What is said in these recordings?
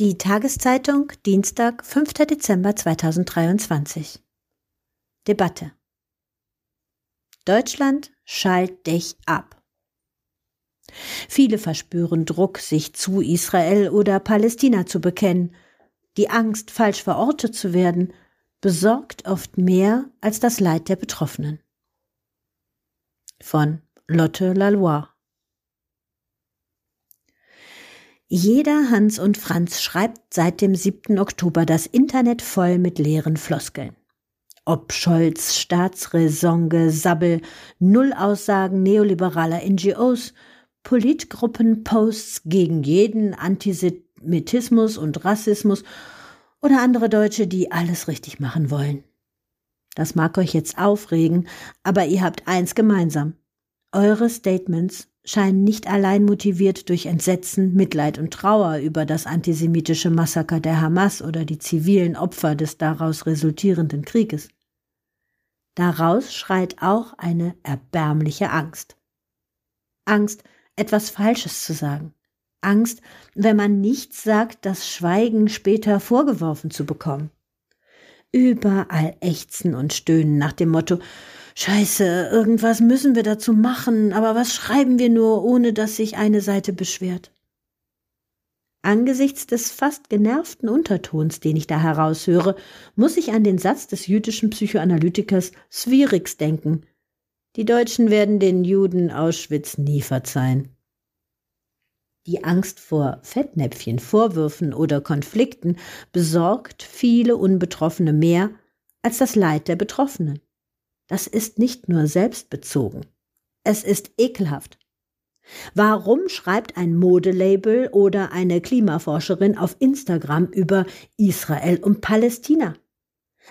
Die Tageszeitung, Dienstag, 5. Dezember 2023. Debatte. Deutschland schalt dich ab. Viele verspüren Druck, sich zu Israel oder Palästina zu bekennen. Die Angst, falsch verortet zu werden, besorgt oft mehr als das Leid der Betroffenen. Von Lotte Lalois Jeder Hans und Franz schreibt seit dem 7. Oktober das Internet voll mit leeren Floskeln. Ob Scholz, Staatsräson, Gesabbel, Nullaussagen neoliberaler NGOs, Politgruppen, Posts gegen jeden Antisemitismus und Rassismus oder andere Deutsche, die alles richtig machen wollen. Das mag euch jetzt aufregen, aber ihr habt eins gemeinsam. Eure Statements scheinen nicht allein motiviert durch Entsetzen, Mitleid und Trauer über das antisemitische Massaker der Hamas oder die zivilen Opfer des daraus resultierenden Krieges. Daraus schreit auch eine erbärmliche Angst. Angst, etwas Falsches zu sagen. Angst, wenn man nichts sagt, das Schweigen später vorgeworfen zu bekommen. Überall ächzen und stöhnen nach dem Motto Scheiße, irgendwas müssen wir dazu machen, aber was schreiben wir nur, ohne dass sich eine Seite beschwert? Angesichts des fast genervten Untertons, den ich da heraushöre, muss ich an den Satz des jüdischen Psychoanalytikers Swiriks denken. Die Deutschen werden den Juden Auschwitz nie verzeihen. Die Angst vor Fettnäpfchen, Vorwürfen oder Konflikten besorgt viele Unbetroffene mehr als das Leid der Betroffenen. Das ist nicht nur selbstbezogen. Es ist ekelhaft. Warum schreibt ein Modelabel oder eine Klimaforscherin auf Instagram über Israel und Palästina?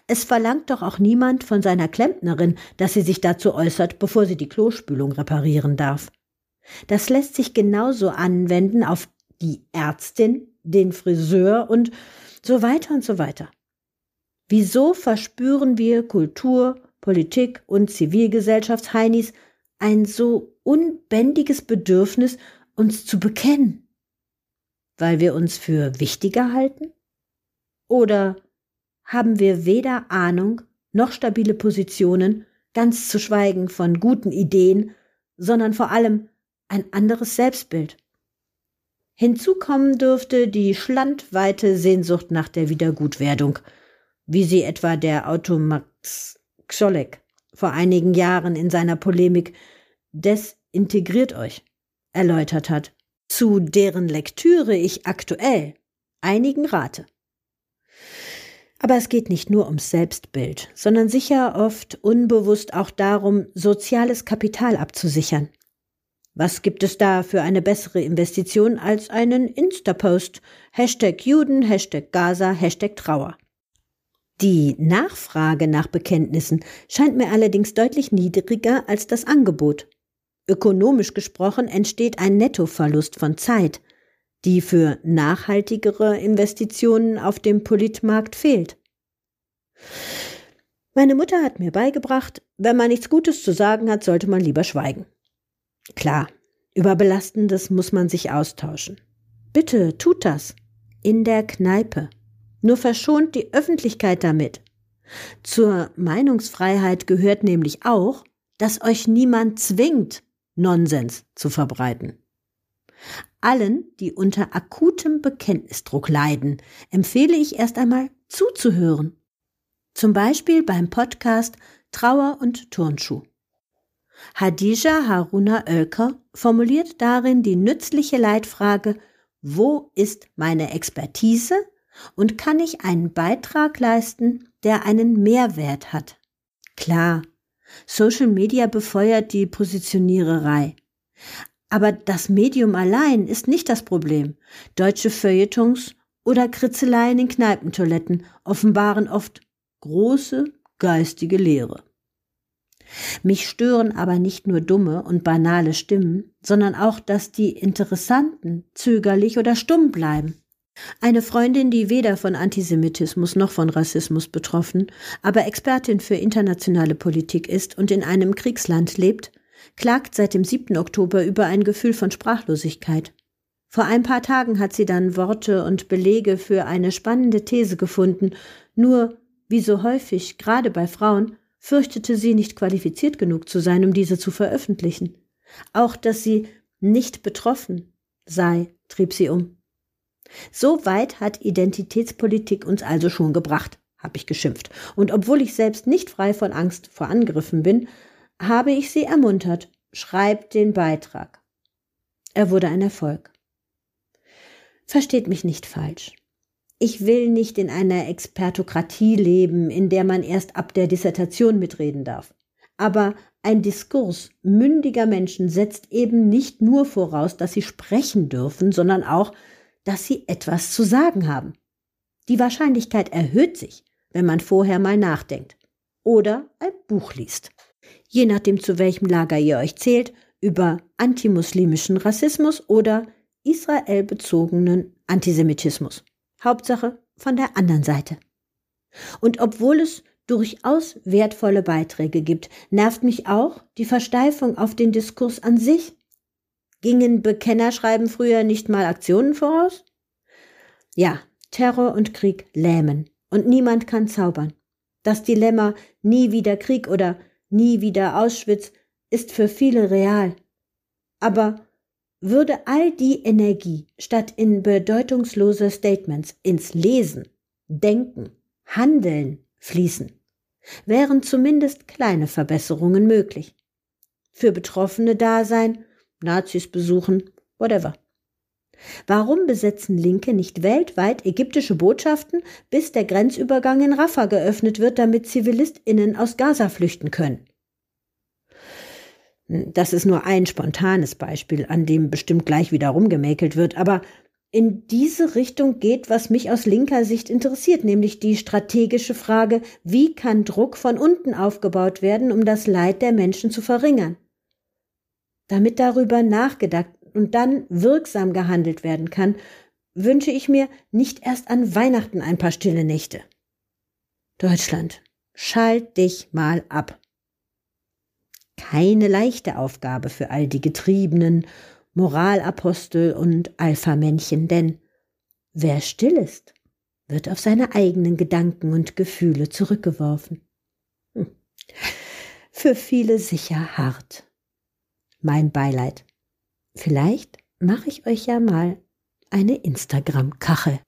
Es verlangt doch auch niemand von seiner Klempnerin, dass sie sich dazu äußert, bevor sie die Klospülung reparieren darf. Das lässt sich genauso anwenden auf die Ärztin, den Friseur und so weiter und so weiter. Wieso verspüren wir Kultur, Politik und Zivilgesellschaftsheinis ein so unbändiges Bedürfnis, uns zu bekennen? Weil wir uns für wichtiger halten? Oder haben wir weder Ahnung noch stabile Positionen, ganz zu schweigen von guten Ideen, sondern vor allem ein anderes Selbstbild? Hinzu kommen dürfte die schlandweite Sehnsucht nach der Wiedergutwerdung, wie sie etwa der Automax Xolek vor einigen Jahren in seiner Polemik Desintegriert euch erläutert hat, zu deren Lektüre ich aktuell einigen rate. Aber es geht nicht nur ums Selbstbild, sondern sicher oft unbewusst auch darum, soziales Kapital abzusichern. Was gibt es da für eine bessere Investition als einen Insta-Post? Hashtag Juden, Hashtag Gaza, Hashtag Trauer. Die Nachfrage nach Bekenntnissen scheint mir allerdings deutlich niedriger als das Angebot. Ökonomisch gesprochen entsteht ein Nettoverlust von Zeit, die für nachhaltigere Investitionen auf dem Politmarkt fehlt. Meine Mutter hat mir beigebracht, wenn man nichts Gutes zu sagen hat, sollte man lieber schweigen. Klar, über Belastendes muss man sich austauschen. Bitte tut das. In der Kneipe nur verschont die Öffentlichkeit damit. Zur Meinungsfreiheit gehört nämlich auch, dass euch niemand zwingt, Nonsens zu verbreiten. Allen, die unter akutem Bekenntnisdruck leiden, empfehle ich erst einmal zuzuhören. Zum Beispiel beim Podcast Trauer und Turnschuh. Hadija Haruna Oelker formuliert darin die nützliche Leitfrage, wo ist meine Expertise und kann ich einen Beitrag leisten, der einen Mehrwert hat. Klar, Social Media befeuert die Positioniererei. Aber das Medium allein ist nicht das Problem. Deutsche Feuilletons oder Kritzeleien in Kneipentoiletten offenbaren oft große geistige Lehre. Mich stören aber nicht nur dumme und banale Stimmen, sondern auch, dass die Interessanten zögerlich oder stumm bleiben. Eine Freundin, die weder von Antisemitismus noch von Rassismus betroffen, aber Expertin für internationale Politik ist und in einem Kriegsland lebt, klagt seit dem 7. Oktober über ein Gefühl von Sprachlosigkeit. Vor ein paar Tagen hat sie dann Worte und Belege für eine spannende These gefunden, nur, wie so häufig, gerade bei Frauen, fürchtete sie nicht qualifiziert genug zu sein, um diese zu veröffentlichen. Auch dass sie nicht betroffen sei, trieb sie um. So weit hat Identitätspolitik uns also schon gebracht, habe ich geschimpft. Und obwohl ich selbst nicht frei von Angst vor Angriffen bin, habe ich sie ermuntert, schreibt den Beitrag. Er wurde ein Erfolg. Versteht mich nicht falsch. Ich will nicht in einer Expertokratie leben, in der man erst ab der Dissertation mitreden darf. Aber ein Diskurs mündiger Menschen setzt eben nicht nur voraus, dass sie sprechen dürfen, sondern auch, dass sie etwas zu sagen haben. Die Wahrscheinlichkeit erhöht sich, wenn man vorher mal nachdenkt oder ein Buch liest. Je nachdem, zu welchem Lager ihr euch zählt, über antimuslimischen Rassismus oder israelbezogenen Antisemitismus. Hauptsache von der anderen Seite. Und obwohl es durchaus wertvolle Beiträge gibt, nervt mich auch die Versteifung auf den Diskurs an sich. Gingen Bekennerschreiben früher nicht mal Aktionen voraus? Ja, Terror und Krieg lähmen, und niemand kann zaubern. Das Dilemma nie wieder Krieg oder nie wieder Auschwitz ist für viele real. Aber würde all die Energie statt in bedeutungslose Statements ins Lesen, Denken, Handeln fließen, wären zumindest kleine Verbesserungen möglich. Für Betroffene da sein, Nazis besuchen, whatever. Warum besetzen Linke nicht weltweit ägyptische Botschaften, bis der Grenzübergang in Rafah geöffnet wird, damit ZivilistInnen aus Gaza flüchten können? Das ist nur ein spontanes Beispiel, an dem bestimmt gleich wieder rumgemäkelt wird, aber in diese Richtung geht, was mich aus linker Sicht interessiert, nämlich die strategische Frage, wie kann Druck von unten aufgebaut werden, um das Leid der Menschen zu verringern? Damit darüber nachgedacht und dann wirksam gehandelt werden kann, wünsche ich mir nicht erst an Weihnachten ein paar stille Nächte. Deutschland, schalt dich mal ab keine leichte Aufgabe für all die Getriebenen, Moralapostel und Alphamännchen, denn wer still ist, wird auf seine eigenen Gedanken und Gefühle zurückgeworfen. Hm. Für viele sicher hart. Mein Beileid. Vielleicht mache ich euch ja mal eine Instagram-Kachel.